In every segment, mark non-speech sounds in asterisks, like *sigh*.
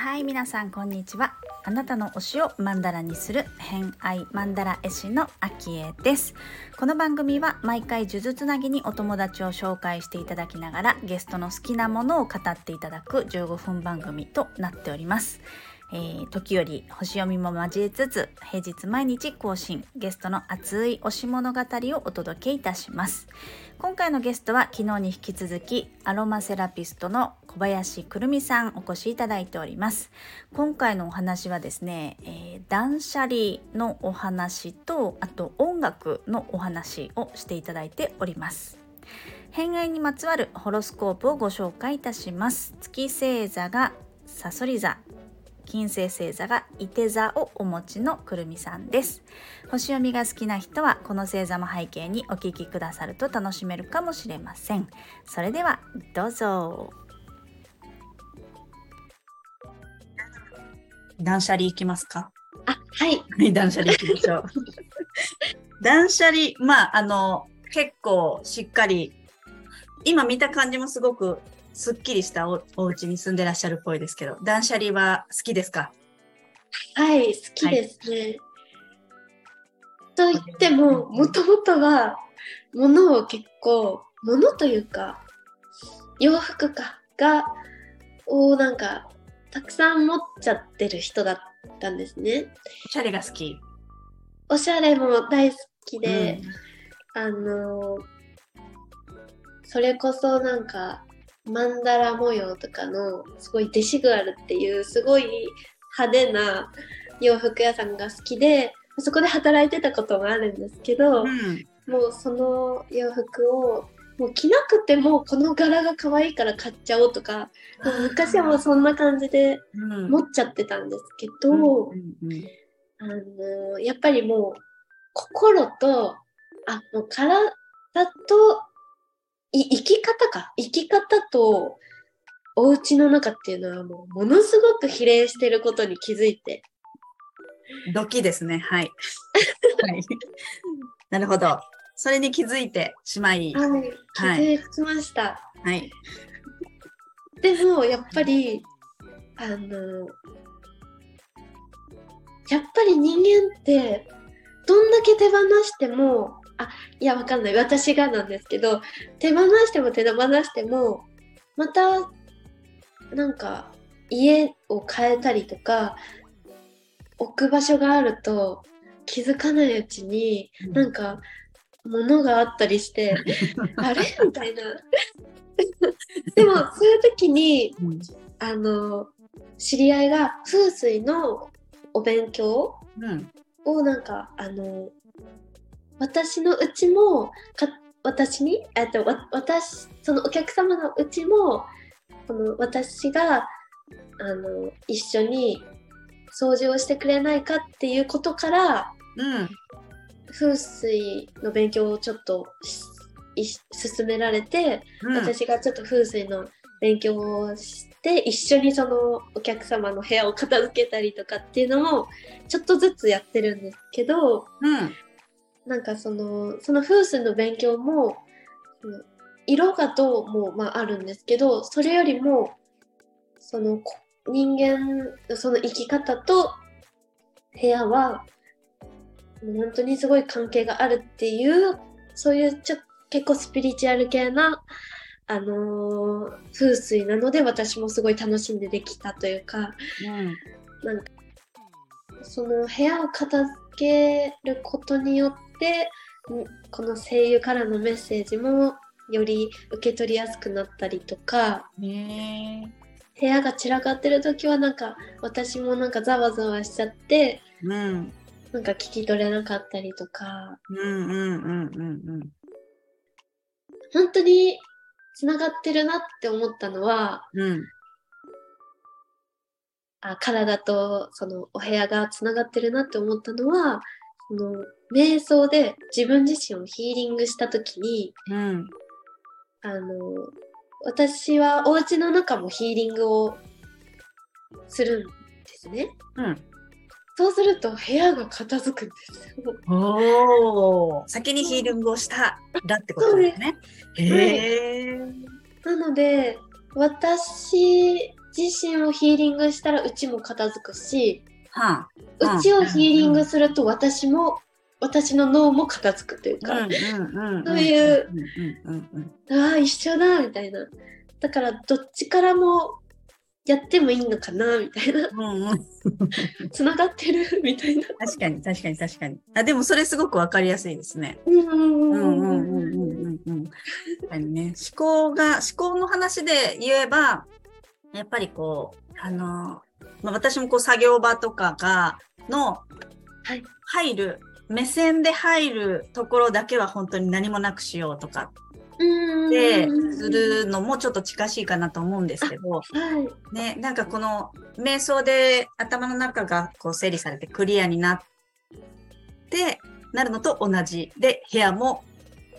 はい皆さんこんにちは。あなたの推しをマンダラにする偏愛マンダラ絵師のアキエです。この番組は毎回数珠つなぎにお友達を紹介していただきながらゲストの好きなものを語っていただく15分番組となっております。えー、時折星読みも交えつつ平日毎日更新ゲストの熱い推し物語をお届けいたします。今回のゲストは昨日に引き続きアロマセラピストの小林くるみさんお越しいただいております。今回のお話はですね、えー、断捨離のお話とあと音楽のお話をしていただいております。偏愛にまつわるホロスコープをご紹介いたします。月星座がさそり座。金星星座が伊手座をお持ちのくるみさんです。星読みが好きな人はこの星座も背景にお聞きくださると楽しめるかもしれません。それではどうぞ。断捨離いきますか？あはい。断捨離いきましょう。*laughs* 断捨離まああの結構しっかり今見た感じもすごくすっきりしたおお家に住んでらっしゃるっぽいですけど、断捨離は好きですか？はい、好きですね。はい、と言っても、もともとは、物を結構、物というか、洋服か、が、をなんか、たくさん持っちゃってる人だったんですね。おしゃれが好き。おしゃれも大好きで、うん、あの、それこそなんか、マンダラ模様とかのすごいデシグアルっていうすごい派手な洋服屋さんが好きでそこで働いてたこともあるんですけど、うん、もうその洋服をもう着なくてもこの柄が可愛いから買っちゃおうとか昔はもうそんな感じで持っちゃってたんですけど、あのやっぱりもう心とあもう体とい生き方か。生き方とお家の中っていうのはもうものすごく比例してることに気づいて。ドキですね。はい、*laughs* はい、なるほど。それに気づいてしまい、はい、気づきました、はい、でもやっぱりあのやっぱり人間ってどんだけ手放してもあいやわかんない。私がなんですけど手放しても手放してもまたなんか家を変えたりとか置く場所があると気づかないうちに、うん、なんか物があったりして *laughs* あれ？みたいな。*laughs* でもそういう時に、うん、あの知り合いが風水のお勉強をなんか、あの私のうちもか私にえっと私そのお客様のうちもこの私があの一緒に掃除をしてくれないかっていうことから、うん、風水の勉強をちょっと進められて、うん、私がちょっと風水の勉強をして一緒にそのお客様の部屋を片付けたりとかっていうのをちょっとずつやってるんですけど、うん、なんかそのその風水の勉強も色がどうも、まあ、あるんですけどそれよりもその人間その生き方と部屋は本当にすごい関係があるっていうそういうちょ結構スピリチュアル系な、あのー、風水なので私もすごい楽しんでできたというか、うん、なんかその部屋を片付けることによってでこの声優からのメッセージもより受け取りやすくなったりとか、ね、部屋が散らかってる時はなんか私もなんかざわざわしちゃって、うん、なんか聞き取れなかったりとか、うんうんうんうんうん、本当につながってるなって思ったのは、うん、あ体とそのお部屋がつながってるなって思ったのはその瞑想で自分自身をヒーリングした時に、うん、あの私はお家の中もヒーリングをするんですね。うん、そうすると部屋が片付くんですよ。おお。先にヒーリングをしたらってことですね。へえ。なので私自身をヒーリングしたらうちも片付くし、は、うちをヒーリングすると私も私の脳も片付くというかそういうああ一緒だみたいなだからどっちからもやってもいいのかなみたいなつな、うん。うん、がってるみたいな確かに確かに確かにあでもそれすごく分かりやすいですね思考が思考の話で言えばやっぱりこうあのまあ、私もこう作業場とかが、の、はい入る、目線で入るところだけは本当に何もなくしようとかうんで、するのもちょっと近しいかなと思うんですけど、はいね、なんかこの瞑想で頭の中がこう整理されてクリアになって、なるのと同じ。で、部屋も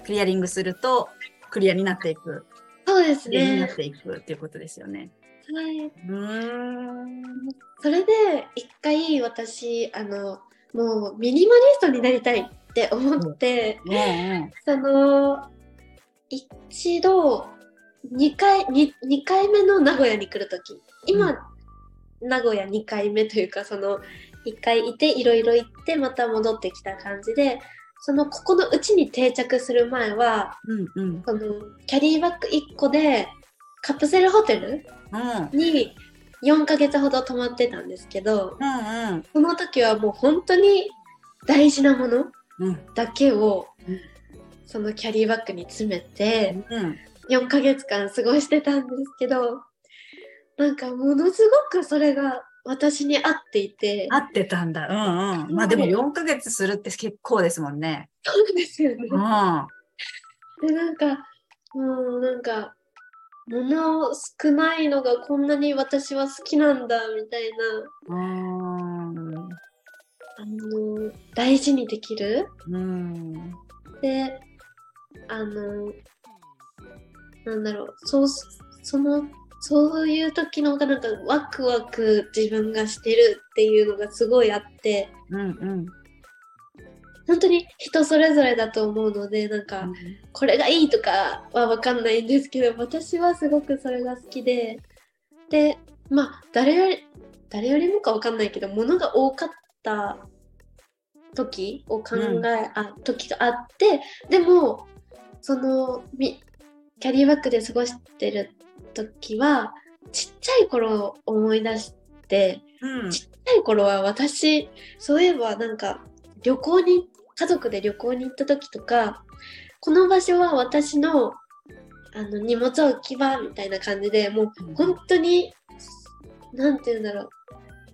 クリアリングするとクリアになっていく。そうですクリアになっね。ていくっていうことですよね。はい。それで一回私あのもうミニマリストになりたいって思って、うんうん。その一度2回 2, 2回目の名古屋に来る時今、名古屋2回目というかその1回いていろいろ行ってまた戻ってきた感じでそのここのうちに定着する前はうんうん。そのキャリーバッグ1個でカプセルホテルうんに4ヶ月ほど泊まってたんですけどうんうん。その時はもう本当に大事なものうんだけをうんそのキャリーバッグに詰めてうん。4ヶ月間過ごしてたんですけどなんかものすごくそれが私に合っていて合ってたんだ。うんうん。まあでも4ヶ月するって結構ですもんね。そうですよねうん。うんでなんかもうなんか物少ないのがこんなに私は好きなんだみたいな。あの大事にできる。うん。であのなんだろう。そうそのそういう時の方がなんかワクワク自分がしてるっていうのがすごいあって。うんうん。本当に人それぞれだと思うのでなんかこれがいいとかは分かんないんですけど私はすごくそれが好きででまあ誰より誰よりもか分かんないけど物が多かった時を考え、うんあ時があってでもそのみキャリーバッグで過ごしてる時はちっちゃい頃を思い出してうん。ちっちゃい頃は私そういえばなんか旅行に家族で旅行に行った時とかこの場所は私のあの荷物置き場みたいな感じでもう本当に何て言うんだろう。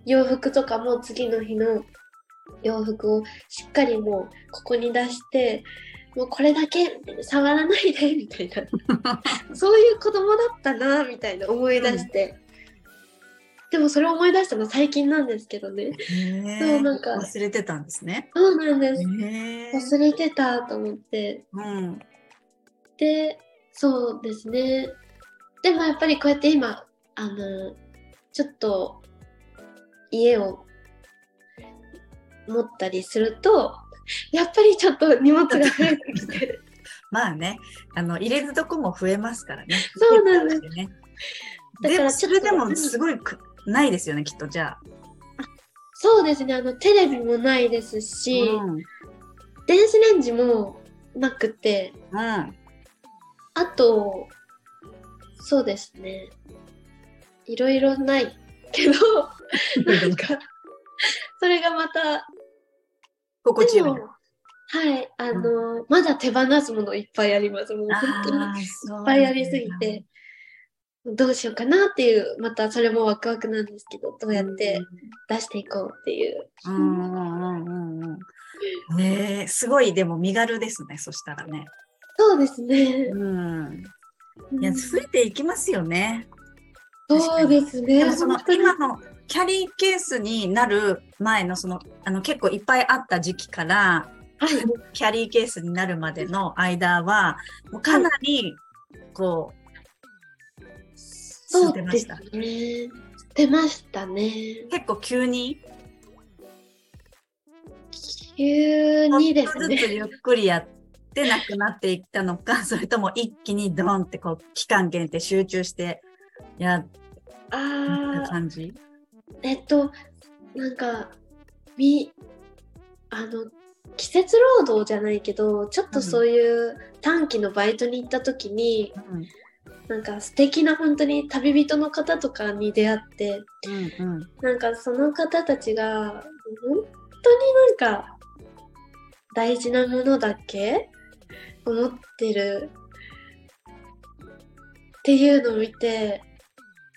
洋服とかも次の日の洋服をしっかりもうここに出してもうこれだけ触らないでみたいな。*laughs* そういう子供だったなみたいな思い出して、でもそれを思い出したの最近なんですけどね。そうなんか。忘れてたんですね。そうなんです。忘れてたと思って。うん。でそうですね。でもやっぱりこうやって今あのちょっと家を持ったりするとやっぱりちょっと荷物が増えてきて。*laughs* まあね、あの入れるとこも増えますからね。そうなんです。ね。だでもそれでもすごいくないですよね、きっとじゃあ。そうですねあのテレビもないですし、うん。電子レンジもなくてうん。あとそうですねいろいろないけどなんかそれがまた心地よい。はいあの、まだ手放すものいっぱいありますもう本当にいっぱいありすぎてどうしようかなっていうまたそれもワクワクなんですけどどうやって出していこうっていう、うんうんうんうんうん。ねえ、すごいでも身軽ですね、そしたらね。そうですね、うん。うんいや、増えていきますよね。そうですねでもその今のキャリーケースになる前のそのあの結構いっぱいあった時期からはいキャリーケースになるまでの間はもうかなりこう、そうです進んでましたね。出ましたね。結構急に？急にですね。ずつゆっくりやってなくなっていったのか、*laughs* それとも一気にドンってこう期間限定集中してやった感じ？えっと、なんか、み、あの、季節労働じゃないけど、ちょっとそういう短期のバイトに行った時に、うんなんか素敵な本当に旅人の方とかに出会って、うんうん。なんかその方たちが、本当になんか、大事なものだけ？思ってるっていうのを見て、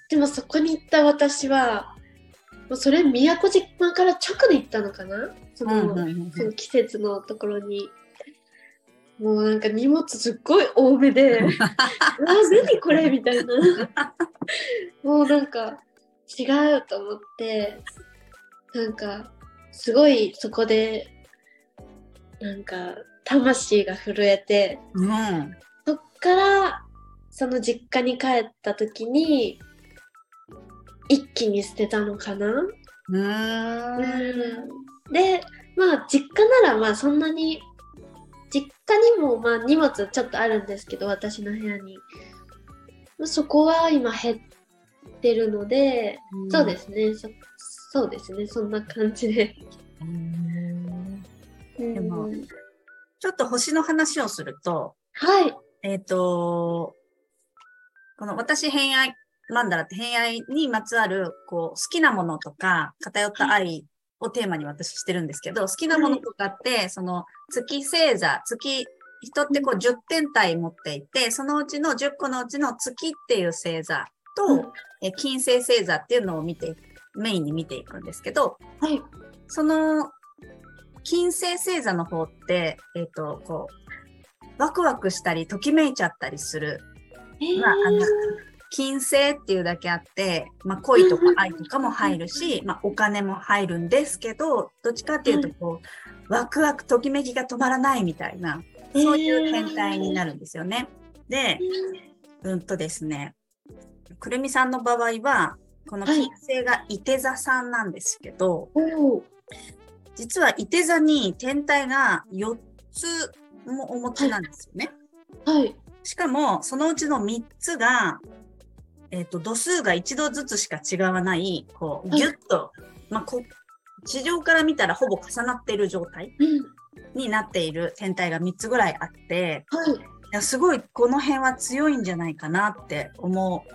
でもそこに行った私は、もうそれ宮古島から直で行ったのかな？その、その季節のところに。もうなんか荷物すっごい多めで、*laughs* うわ、何これ？みたいな。もうなんか違うと思って、なんかすごいそこで、なんか魂が震えて、うんそっからその実家に帰った時に、一気に捨てたのかな？うん。で、まあ実家ならまあそんなに、実家にもまあ荷物ちょっとあるんですけど、私の部屋に。そこは今減ってるので、そうですね、そそうですね、そんな感じで。うんうんでもちょっと星の話をすると、はい。えっ、と、この私偏愛、マンダラって偏愛にまつわる、こう、好きなものとか、偏った愛をテーマに私してるんですけど、好きなものとかって、その月星座、月、人ってこう10点体持っていて、そのうちの10個のうちの月っていう星座と、うんえ金星星座っていうのを見て、メインに見ていくんですけど、はい。その、金星星座の方って、えっ、と、こう、ワクワクしたり、ときめいちゃったりする。えーまあ、あの、金星っていうだけあって、まあ、恋とか愛とかも入るし、まあ、お金も入るんですけど、どっちかっていうと、こう、ワクワク、ときめきが止まらないみたいな、そういう変態になるんですよね。で、うん。とですね、くるみさんの場合は、この金星が伊手座さんなんですけど、実は伊手座に天体が4つもお持ちなんですよね。はい。しかも、そのうちの3つが、えっ、と、度数が1度ずつしか違わない、こう、はいぎゅっと、まあ、こ地上から見たらほぼ重なっている状態うん。になっている天体が3つぐらいあって、はい。いやすごいこの辺は強いんじゃないかなって思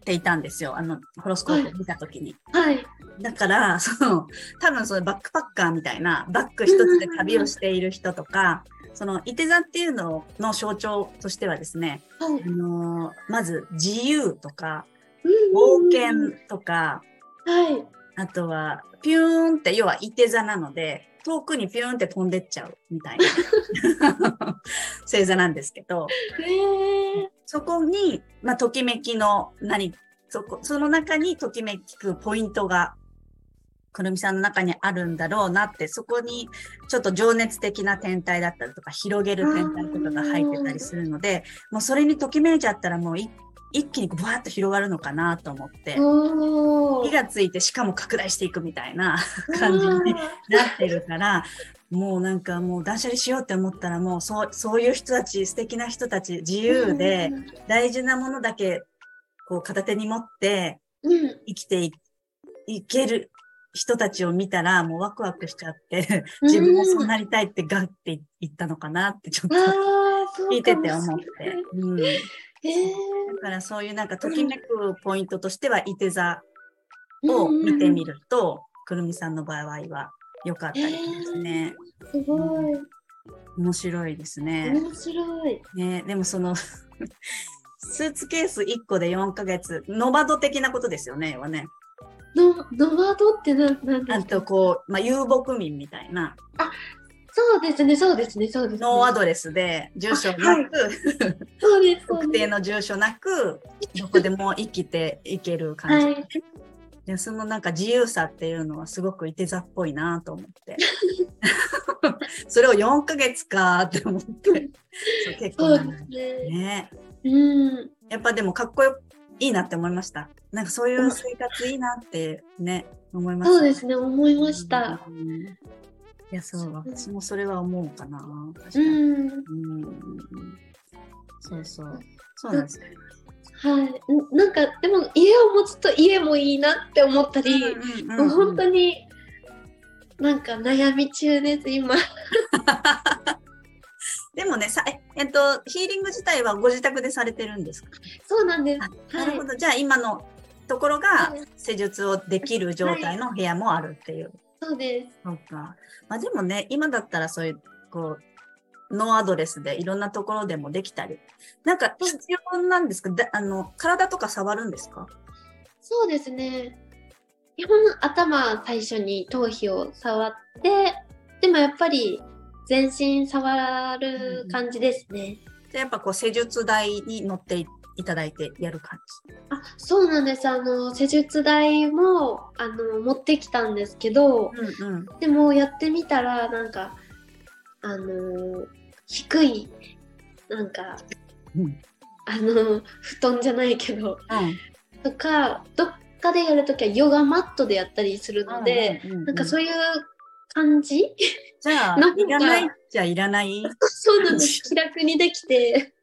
っていたんですよ。あの、ホロスコープを見たときに。はい。だから、その、多分そのバックパッカーみたいな、バッグ一つで旅をしている人とか、その、いて座っていうのの象徴としてはですね、はいあ。のーまず自由とか、うん冒険とか、はい。あとは、ピューンって、要はいて座なので、遠くにピューンって飛んでっちゃうみたいな星座なんですけど。そこに、まあ、ときめきの何、そこ、その中にときめくポイントが、くるみさんの中にあるんだろうなって、そこにちょっと情熱的な天体だったりとか、広げる天体とかが入ってたりするので、もうそれにときめいちゃったらもうい一気にブワーッと広がるのかなと思って、お火がついてしかも拡大していくみたいな *laughs* 感じになってるから、もうなんかもう断捨離しようって思ったらもうそう、そういう人たち、素敵な人たち、自由で、大事なものだけこう片手に持ってうん。生きていいける人たちを見たらもうワクワクしちゃって、自分もそうなりたいってガッて言ったのかなってちょっと聞いてて思って。うん、だ。からそういうなんかときめくポイントとしては、いて座を見てみる。ると、くるみさんの場合は良かったりしますね。すごい。面白いですね。面白い。ねでもその、*laughs* スーツケース1個で4ヶ月、ノバド的なことですよね、要はね。の、ノマドってなんなんであすか？とこう、まあ、遊牧民みたいな、そうですね、そうですね、そうですね。ノーアドレスで、住所なく、あはい *laughs* そうです、そう特定。の住所なく、どこでも生きていける感じ、はいで。そのなんか自由さっていうのはすごくいて座っぽいなと思って。*laughs* それを4ヶ月かって思って。そう結構そう長いですね。ね。うん。やっぱでもかっこよいいなって思いました。なんかそういう生活いいなってね、思いました。そうですね、思いました。うんいや、そう、私もそれは思うかな。確かうに。ん。うん。そうそう。そうなんですよ。はい。んなんか、でも家を持つと家もいいなって思ったり、もう本当に。に、なんか悩み中です、今。*laughs* でもね、さええっと、ヒーリング自体はご自宅でされてるんですか？そうなんです。なるほど。じゃあ、今のところが施術をできる状態の部屋もあるっていう。そうです。そうか。まあでもね、今だったらそういう、こう、ノーアドレスでいろんなところでもできたり。なんか必要なんですか？だあの、体とか触るんですか？そうですね。基本頭最初に頭皮を触って、でもやっぱり全身触る感じですね。でやっぱこう施術台に乗っていいただいてやる感あ、そうなんです。あの、施術台も、あの、持ってきたんですけど、じ。うんうん。でもやってみたら、なんか、あの、低い、なんか、うんあの、布団じゃないけど、うん。とか、どっかでやるときはヨガマットでやったりするので、うんうんうんなんかそういう感じ？じゃあ、いらないじゃいらない？*laughs* そうなんです。気楽にできて。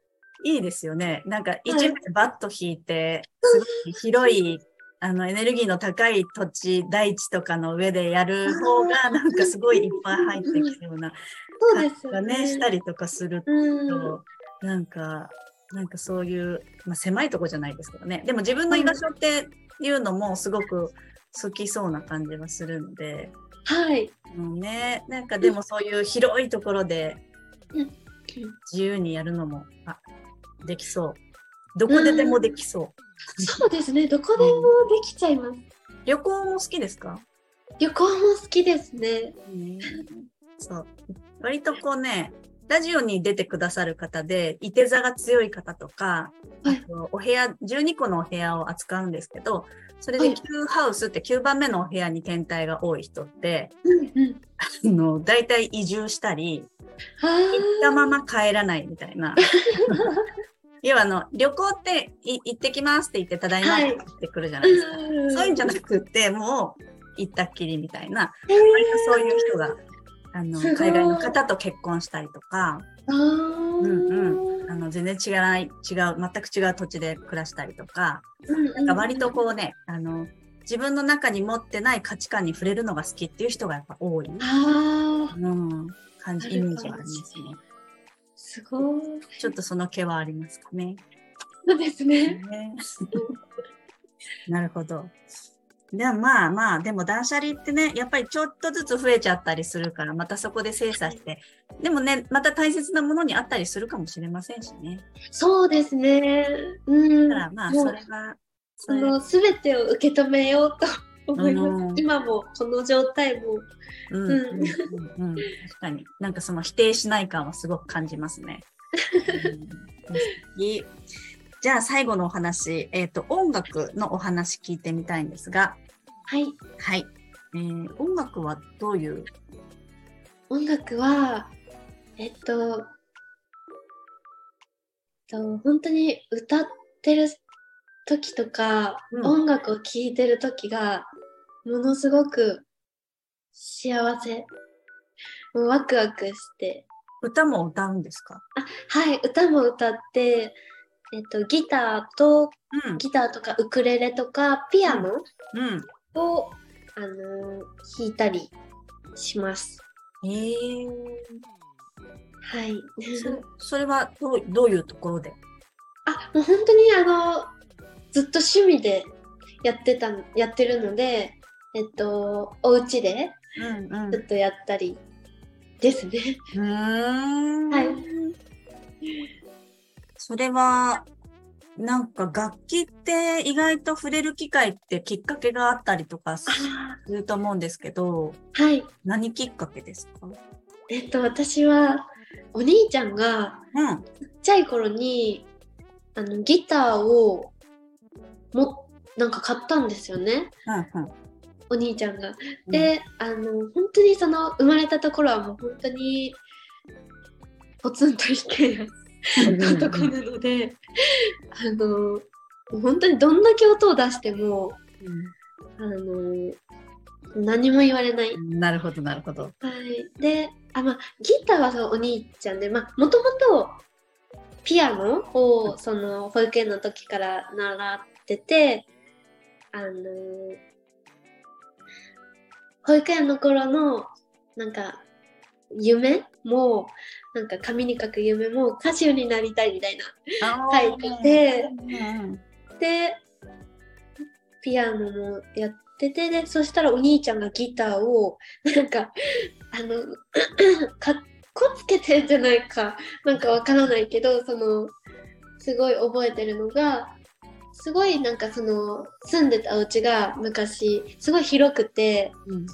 いいですよね。なんか一枚バット引いて、すごい広い、あの、エネルギーの高い土地、大地とかの上でやる方が、なんかすごいいっぱい入ってくるような感じがね、ね。したりとかするうん。と、なんか、なんかそういう、まあ、狭いとこじゃないですけどね。でも自分の居場所っていうのもすごく好きそうな感じはするので、はい。うんね、なんかでもそういう広いところでうん自由にやるのも、あ、できそう。どこででもできそう。そうですね。どこでもできちゃいます。旅行も好きですか、旅行も好きですね。そう。割とこうね、ラジオに出てくださる方で、いて座が強い方とか、はいお部屋、12個のお部屋を扱うんですけど、それではい9ハウスって9番目のお部屋に天体が多い人って、うんうん。あの、大体移住したり、は行ったまま帰らないみたいな。*laughs* 要はあの、旅行ってい行ってきますって言って、ただいまって言ってくるじゃないですか。そういうんじゃなくって、もう行ったっきりみたいな、割とそういう人が、あの、海外の方と結婚したりとか、あー。うんあの、全然違わない、違う、全く違う土地で暮らしたりとか、うんなんか割とこうね、あの、自分の中に持ってない価値観に触れるのが好きっていう人がやっぱ多い、ああ、うん、感じ、イメージがありますね。すごい。ちょっとその毛はありますかね。そうですね。ね *laughs* なるほど。でもまあまあ、でも断捨離ってね、やっぱりちょっとずつ増えちゃったりするから、またそこで精査して、でもね、また大切なものにあったりするかもしれませんしね。そうですね。うん。だからまあ、それは、そのすべてを受け止めようと思います。うん今もこの状態も。うんうん確かに。なんかその否定しない感はすごく感じますね。*laughs* じゃあ最後のお話、えっ、と、音楽のお話聞いてみたいんですが、はい。はい。えー音楽はどういう？音楽は、えっと、と本当に歌ってる時とか、うん音楽を聴いてる時が、ものすごく幸せ。もうワクワクして。歌も歌うんですか？はい、歌も歌って、えっと、ギターと、うん。ギターとかウクレレとかピアノうん。を、あのー弾いたりします。えー、はい。そ *laughs* それはどうどういうところで？あ、もう本当にあの、ずっと趣味でやってた、やってるので、えっと、お家でうんうんずっとやったりですね。うはいそれは、なんか楽器って意外と触れる機会ってきっかけがあったりとかすあると思うんですけど、はい。何きっかけですか？えっと、私は、お兄ちゃんがうん。ちっちゃい頃に、あの、ギターを、も、なんか買ったんですよね。うんお兄ちゃんが。うん、で、あの、本当にその、生まれたところはもう本当に、ポツンと一軒家うん、のとこなので、あの、本当にどんだけ音を出しても、あの、何も言われない。なるほど、なるほど。はい、であ、まあ、ギターはそうお兄ちゃんでもともとピアノをその保育園の時から習っててあのー保育園の頃のなんか夢もなんか紙に書く夢も歌手になりたいみたいな書いててうん。でピアノもやっててでそしたらお兄ちゃんがギターをなんかあの *clears throat* かっこつけてんじゃないかなんかわからないけどそのすごい覚えてるのがすごいなんかその住んでたお家が昔すごい広くてうん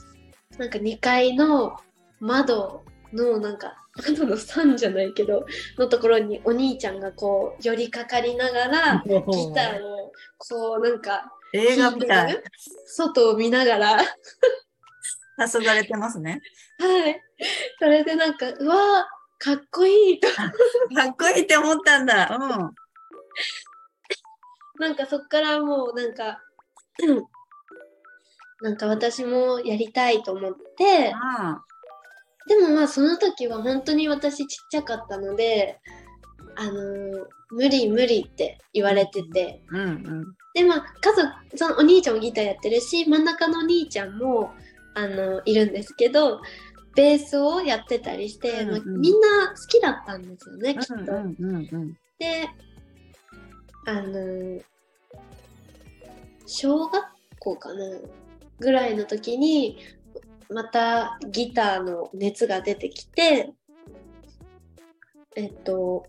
なんか2階の窓のなんか *laughs* 窓の3じゃないけどのところにお兄ちゃんがこう寄りかかりながらギターをこうなんか映画みたい。外を見ながら黄昏れてますね。はいそれでなんかうわーかっこいいとかっこいいって思ったんだ。うん。なんかそっからもうなんかうん。なんか私もやりたいと思って。あでもまあその時は本当に私ちっちゃかったのであのー無理無理って言われてて。うんうん。でまあ家族そのお兄ちゃんもギターやってるし真ん中のお兄ちゃんもあのいるんですけどベースをやってたりして、うんうん。まあみんな好きだったんですよねきっと。であの小学校かなぐらいの時にまたギターの熱が出てきてえっと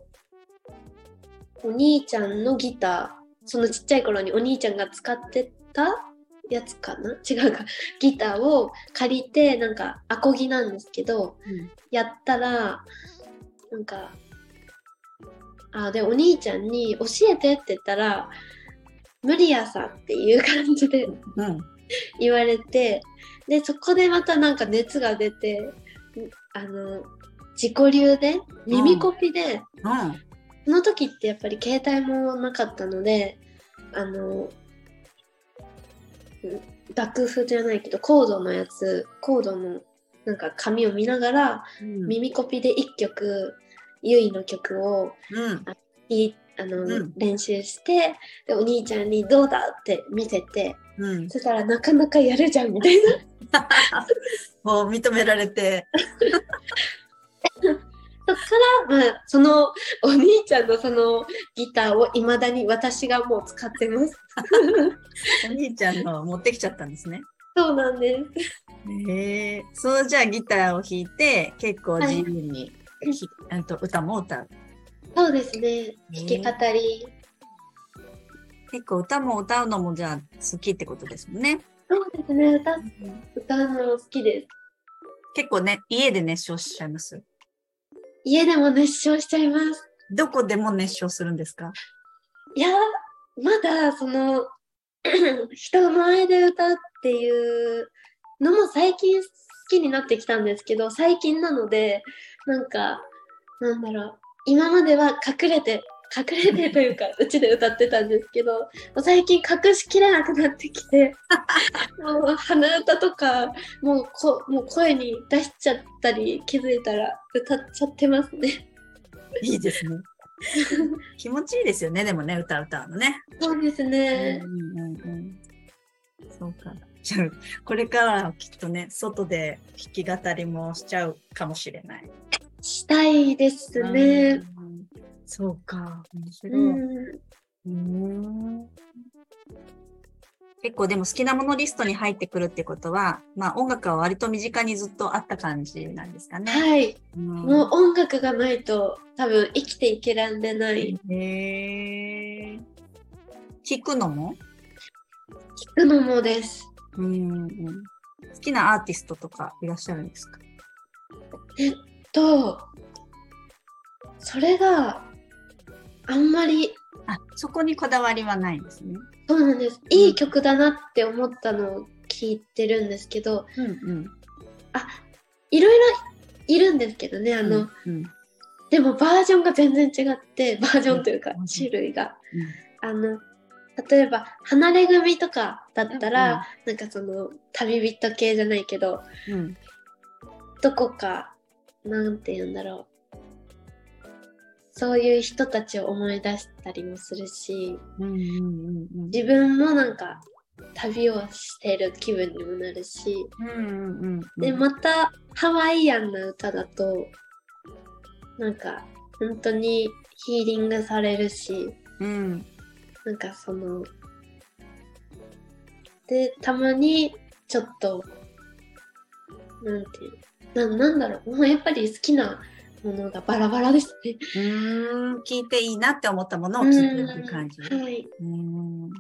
お兄ちゃんのギターそのちっちゃい頃にお兄ちゃんが使ってたやつかな？違うか。ギターを借りてなんかアコギなんですけどやったらなんかあでお兄ちゃんに教えてって言ったら無理やさっていう感じでうん。うん。言われてでそこでまたなんか熱が出てんあの自己流で耳コピで、うん。その時ってやっぱり携帯もなかったのであのん楽譜じゃないけどコードのやつコードのなんか紙を見ながらうん。耳コピで1曲ゆいの曲をうん。いいあの、うん練習してでお兄ちゃんに「どうだ?」って見せてうん。そしたらなかなかやるじゃんみたいな *laughs* もう認められて。*laughs* そっから、まあ、そのお兄ちゃんのそのギターをいまだに私がもう使ってます *laughs* お兄ちゃんの持ってきちゃったんですね。そうなんですへえ。そうじゃあギターを弾いて結構自由に、ひあと歌も歌う。そうですね。弾き語り。結構歌も歌うのもじゃあ好きってことですもんね。そうですね。歌歌うの好きです。結構ね、家で熱唱しちゃいます？家でも熱唱しちゃいます。どこでも熱唱するんですか？いやまだその *clears throat* 人前で歌うっていうのも最近好きになってきたんですけど最近なのでなんかなんだろう今までは隠れて隠れてというか *laughs* うちで歌ってたんですけど最近隠しきれなくなってきて *laughs* もう鼻歌とかもうこもう声に出しちゃったり気づいたら歌っちゃってますね。いいですね。*laughs* 気持ちいいですよね、でもね、歌歌うのね。そうですうんね。うんうん。そうか。じゃあ、これからはきっとね、外で弾き語りもしちゃうかもしれない。したいですね。うん。そうか。面白い。うんうん結構でも好きなものリストに入ってくるってことは、まあ音楽は割と身近にずっとあった感じなんですかね。はい、うんもう音楽がないと多分生きていけらんでない。へえ。弾くのも？聞くのもです。うんうん。好きなアーティストとかいらっしゃるんですか？と、それがあんまりあ、そこにこだわりはないんですね。そうなんです。いい曲だなって思ったのを聞いてるんですけど、うんうん。いろいろいるんですけどね、あの、うんでもバージョンが全然違って、バージョンというかうん種類が。あの、例えば離れ組とかだったら、なんかその旅人系じゃないけどうんどこかなんて言うんだろう。そういう人たちを思い出したりもするしうんうんうんうん。自分もなんか旅をしてる気分にもなるし。うんうんうんでまたハワイアンな歌だとなんか本当にヒーリングされるし。うん。なんかそのでたまにちょっとなんていうななんだろうもうやっぱり好きなものがバラバラですね。うーん聞いていいなって思ったものを聞いてる感じ。うんはい。うーん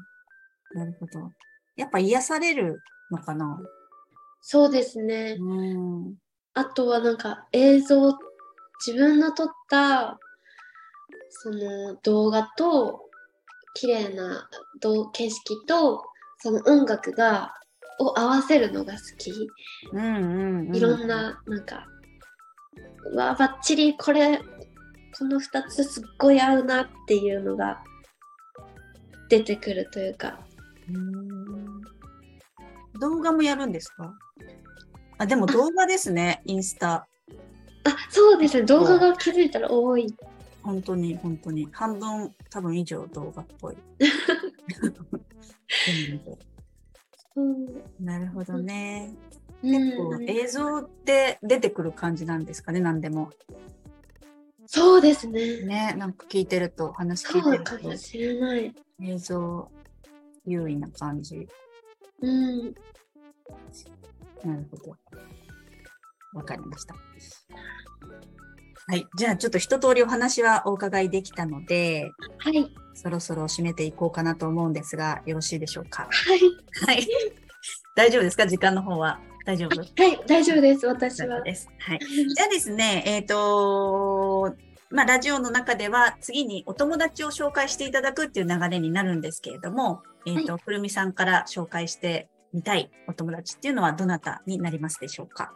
なるほど。やっぱ癒されるのかな？そうですね。うんあとはなんか映像自分の撮ったその動画と綺麗など景色とその音楽がを合わせるのが好き。うんうんうん。いろんななんかうわバッチリこれこの2つすっごい合うなっていうのが出てくるというか。動画もやるんですか？あ、でも動画ですね、インスタ。あそうですね。動画が気づいたら多い。本当に、本当に。半分、多分以上動画っぽい。*laughs* *laughs* 全部うんなるほどね。うん結構映像で出てくる感じなんですかね、何でも。そうですねね、なんか聞いてると、話聞そいうてると、かもしれない映像優位な感じ。うんなるほど。わかりました。はい。じゃあ、ちょっと一通りお話はお伺いできたので、はいそろそろ締めていこうかなと思うんですが、よろしいでしょうか？はいはい。大丈夫ですか？時間の方は。大丈夫？はい大丈夫です私は。はい。じゃあですね、えっ、とまあ、ラジオの中では次にお友達を紹介していただくっていう流れになるんですけれども、えっ、と、くるみさんから紹介してみたいお友達っていうのはどなたになりますでしょうか？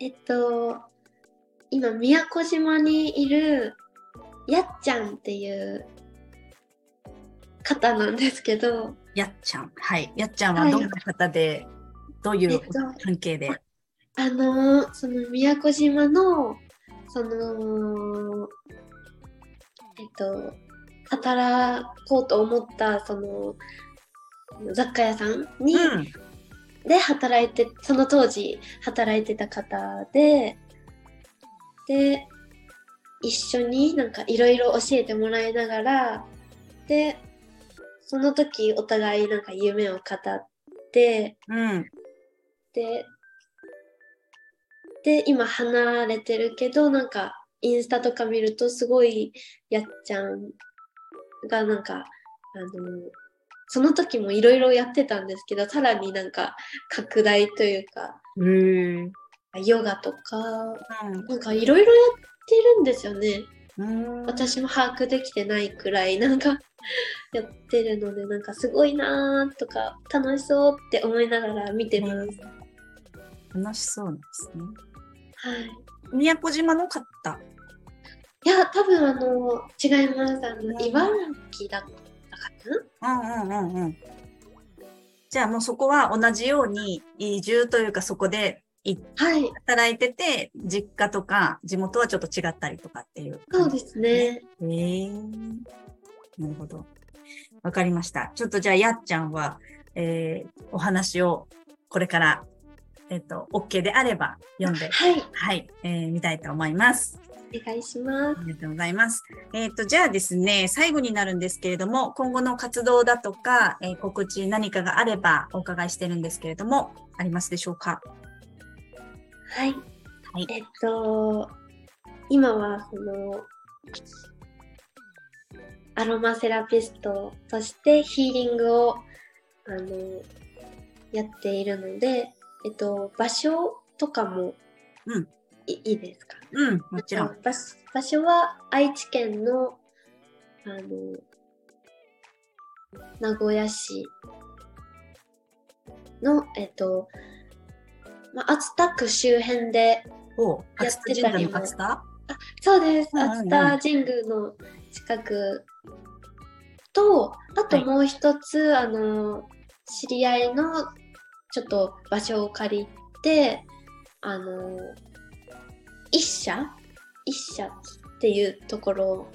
えっと今宮古島にいるやっちゃんっていう方なんですけどやっちゃん。はい。やっちゃんはどんな方で、どういうえっと関係で、あのーその宮古島のそのえっと働こうと思ったその雑貨屋さんに、うん。で働いてその当時働いてた方でで一緒になんかいろいろ教えてもらいながらでその時お互いなんか夢を語ってうん。でで今離れてるけどなんかインスタとか見るとすごいやっちゃんがなんかあのその時もいろいろやってたんですけどさらになんか拡大というかへーヨガとかなんかいろいろやってるんですよねうん。私も把握できてないくらいなんか *laughs* やってるのでなんかすごいなーとか楽しそうって思いながら見てます、楽しそうなんですね。はい宮古島の方？いや、多分あの、違います。あうんの、茨城だったかうんうんうんうん。じゃあもうそこは同じように移住というかそこではい、働いてて、実家とか地元はちょっと違ったりとかっていうそうで。すね。へえなるほど。わかりました。ちょっとじゃあやっちゃんは、えー、お話をこれから、えっ、と、OK であれば読んで、はい、はい、えー、見たいと思います。お願いします。ありがとうございます。えっ、と、じゃあですね、最後になるんですけれども、今後の活動だとか、えー告知何かがあればお伺いしてるんですけれども、ありますでしょうか？はい。はいえっと、今は、その、アロマセラピストとしてヒーリングを、あの、やっているので、えっと、場所とかも、うんいいいですか？うん、もちろん。場所場所は愛知県のあの名古屋市のえっと、まあ、熱田区周辺でおや初ってたりも。の初田？そうです。熱田神宮の近くとともう一つ、あの知り合いのちょっと場所を借りてあの一社？一社っていうところ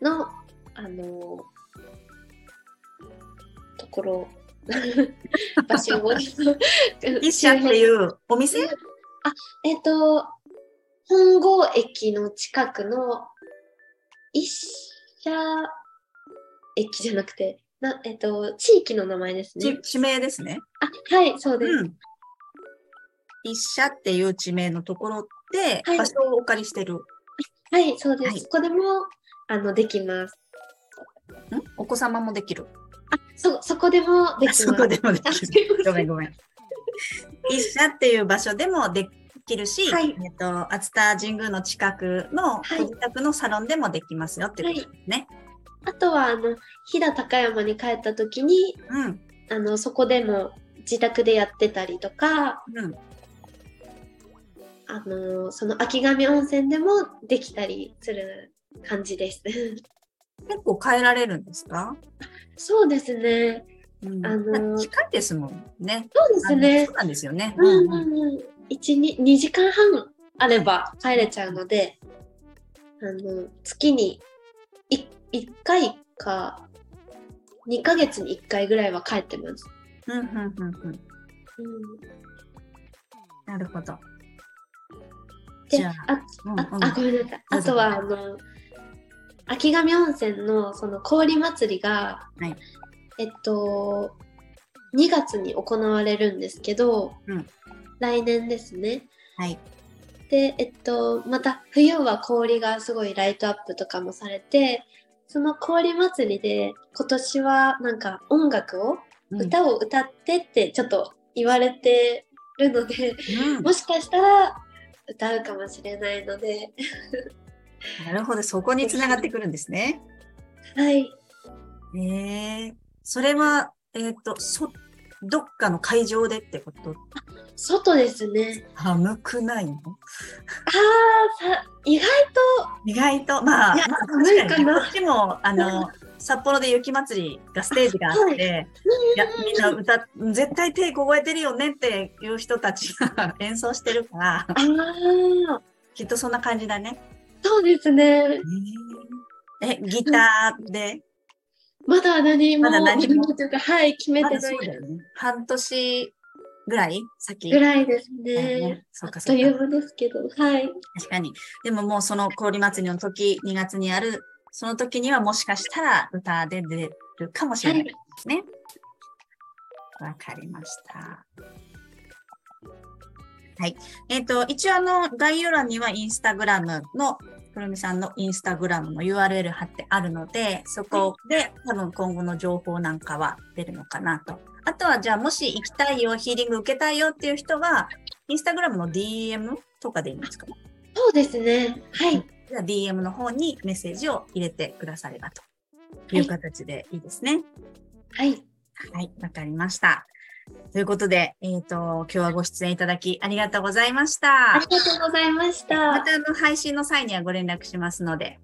のあのところ場所を一社っていうお店？えっと本郷駅の近くの一社駅じゃなくてなえっと地域の名前ですねち地名ですね。あはいそうです、うん。一社っていう地名のところではい場所をお借りしてる。はいそうです、はいそこでもあのできますん？お子様もできる。あそそこでもできそこでもであきる。ごめんごめん。一社っていう場所でもできるし、はいえっと、熱田神宮の近くのはいご自宅のサロンでもできますよっていうことですね。あとはあの飛騨高山に帰った時にうん。あのそこでも自宅でやってたりとかうん。あのその秋上温泉でもできたりする感じです。結構変えられるんですか、そうですね。うんあのー近いですもんね。そうですねそう。なんですよね。うんうんうん。一二二時間半あれば帰れちゃうので、あの月にい一回か二ヶ月に一回ぐらいは帰ってます。うんうんうんうんうん、なるほど。で、じゃああうんうんああごめんなさい。あとはあの秋上温泉のその氷祭りが、はい。えっと2月に行われるんですけど、うん。来年ですね。はい。で、えっと、また冬は氷がすごいライトアップとかもされて、その氷祭りで今年はなんか音楽を、うん。歌を歌ってってちょっと言われてるので、うん。もしかしたら歌うかもしれないので、なるほど、そこにつながってくるんですね。はい。ええそれは、えっ、と、そ、どっかの会場でってこと？外ですね。寒くないの？ああ、さ、意外意外と、まあ、いやまあ、寒いかな。こっちも、あの、*laughs* 札幌で雪祭りがステージがあって、い、や、みんな歌、絶対手凍えてるよねっていう人たちが *laughs* 演奏してるから、と、ああ、きっとそんな感じだね。そうですね。え、ギターで、まだ何も、まだ何も？というか、はい、決めまてないね。半年ぐらい先？ぐらいですねね。そうかそうかあっという間ですけど、はい。確かに。でももうその氷祭りの時、2月にある、その時にはもしかしたら歌で出るかもしれないですね。わ、かりました。はい。えっ、と、一応あの、概要欄にはインスタグラムの、くるみさんのインスタグラムの URL 貼ってあるので、そこで多分今後の情報なんかは出るのかなと。あとはじゃあもし行きたいよ、ヒーリング受けたいよっていう人は、インスタグラムの DM とかでいいんですかそうですね。はい。じゃあ DM の方にメッセージを入れてくださればという形でいいですね。はい。はい、わかりました。ということで、えっ、と、今日はご出演いただきありがとうございましたあり。がとうございました。またあの配信の際にはご連絡しますので、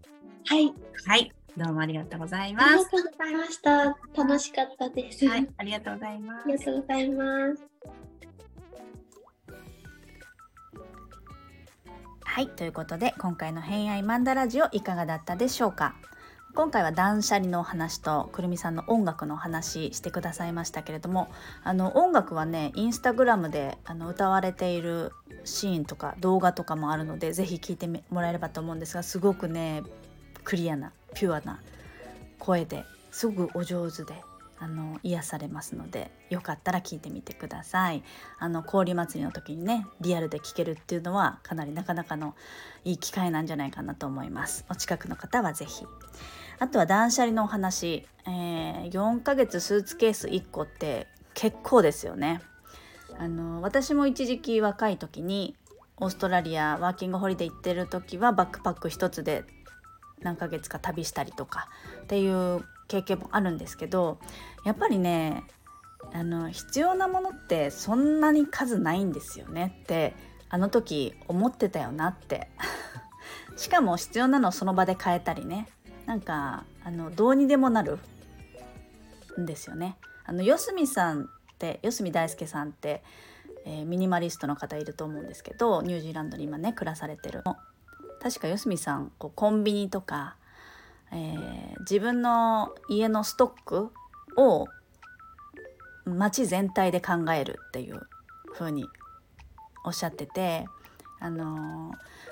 はい。はい、どうもありがとうございあります。がとうございました。楽しかったです。はい、ありがとうございますあり。がとうございます。はい、ということで今回の偏愛マンダラジオいかがだったでしょうか？今回は断捨離の話とくるみさんの音楽の話してくださいましたけれどもあの音楽はねインスタグラムであの歌われているシーンとか動画とかもあるのでぜひ聴いてもらえればと思うんですがすごくねクリアなピュアな声ですごくお上手であの癒されますのでよかったら聞いてみてください。あの氷祭りの時にねリアルで聴けるっていうのはかなりなかなかのいい機会なんじゃないかなと思います。お近くの方はぜひ。あとは断捨離のお話、えー4ヶ月スーツケース1個って結構ですよね。あの私も一時期若い時にオーストラリアワーキングホリデー行ってる時はバックパック一つで何ヶ月か旅したりとかっていう経験もあるんですけどやっぱりねあの必要なものってそんなに数ないんですよねってあの時思ってたよなって。*laughs* しかも必要なのをその場で変えたりね。なんかあのどうにでもなるんですよね。あの四隅さんって四隅大輔さんって、えー、ミニマリストの方いると思うんですけどニュージーランドに今ね暮らされてる確か四隅さんこうコンビニとか、えー、自分の家のストックを街全体で考えるっていう風におっしゃってて、あのー、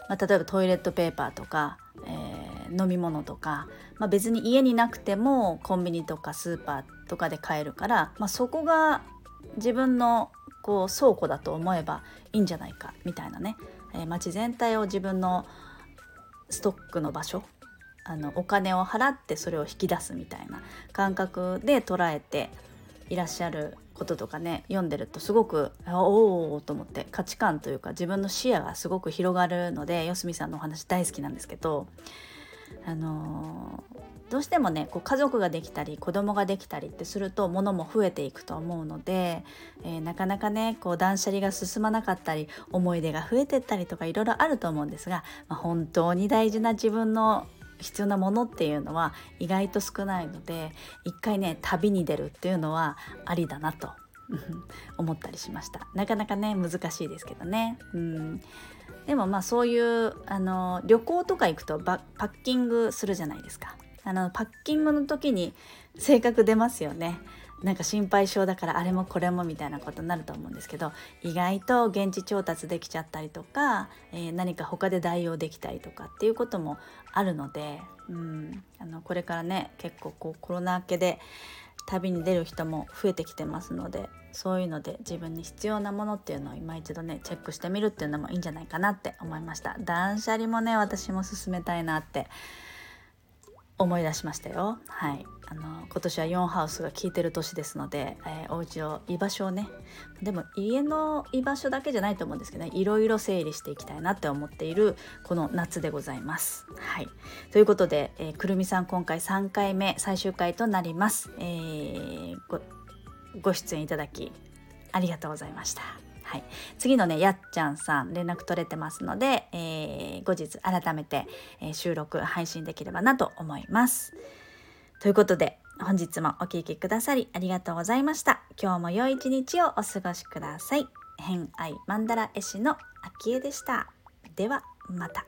まあ、例えばトイレットペーパーとか、えー、飲み物とか、まあ、別に家になくてもコンビニとかスーパーとかで買えるから、まあ、そこが自分のこう倉庫だと思えばいいんじゃないかみたいなね、えー、街全体を自分のストックの場所あのお金を払ってそれを引き出すみたいな感覚で捉えていらっしゃることとかね読んでるとすごくおおと思って価値観というか自分の視野がすごく広がるので四隅さんのお話大好きなんですけどあの、どうしてもねこう家族ができたり子供ができたりってすると物も増えていくと思うので、えー、なかなかねこう断捨離が進まなかったり思い出が増えてったりとかいろいろあると思うんですが、まあ、本当に大事な自分の必要なものっていうのは意外と少ないので一回ね旅に出るっていうのはありだなと思ったりしました。なかなかね難しいですけどね。うん。でもまあそういうあの旅行とか行くとパッキングするじゃないですか。あのパッキングの時に性格出ますよね。なんか心配性だからあれもこれもみたいなことになると思うんですけど意外と現地調達できちゃったりとか、えー、何か他で代用できたりとかっていうこともあるので、うん、あのこれからね結構こうコロナ明けで旅に出る人も増えてきてますのでそういうので自分に必要なものっていうのを今一度ねチェックしてみるっていうのもいいんじゃないかなって思いました。断捨離もね私も進めたいなって思い出しましたよはいあの今年は4ハウスが効いてる年ですので、えー、お家を居場所をねでも家の居場所だけじゃないと思うんですけどねいろいろ整理していきたいなって思っているこの夏でございます。はい、ということで、えー、くるみさん今回3回目最終回となります。えー、ごご出演いただきありがとうございました。はい、次のねやっちゃんさん連絡取れてますので、えー、後日改めて、え収録配信できればなと思います。ということで本日もお聴きくださりありがとうございました。今日も良い一日をお過ごしください。偏愛マンダ絵師のあきえでした。ではまた。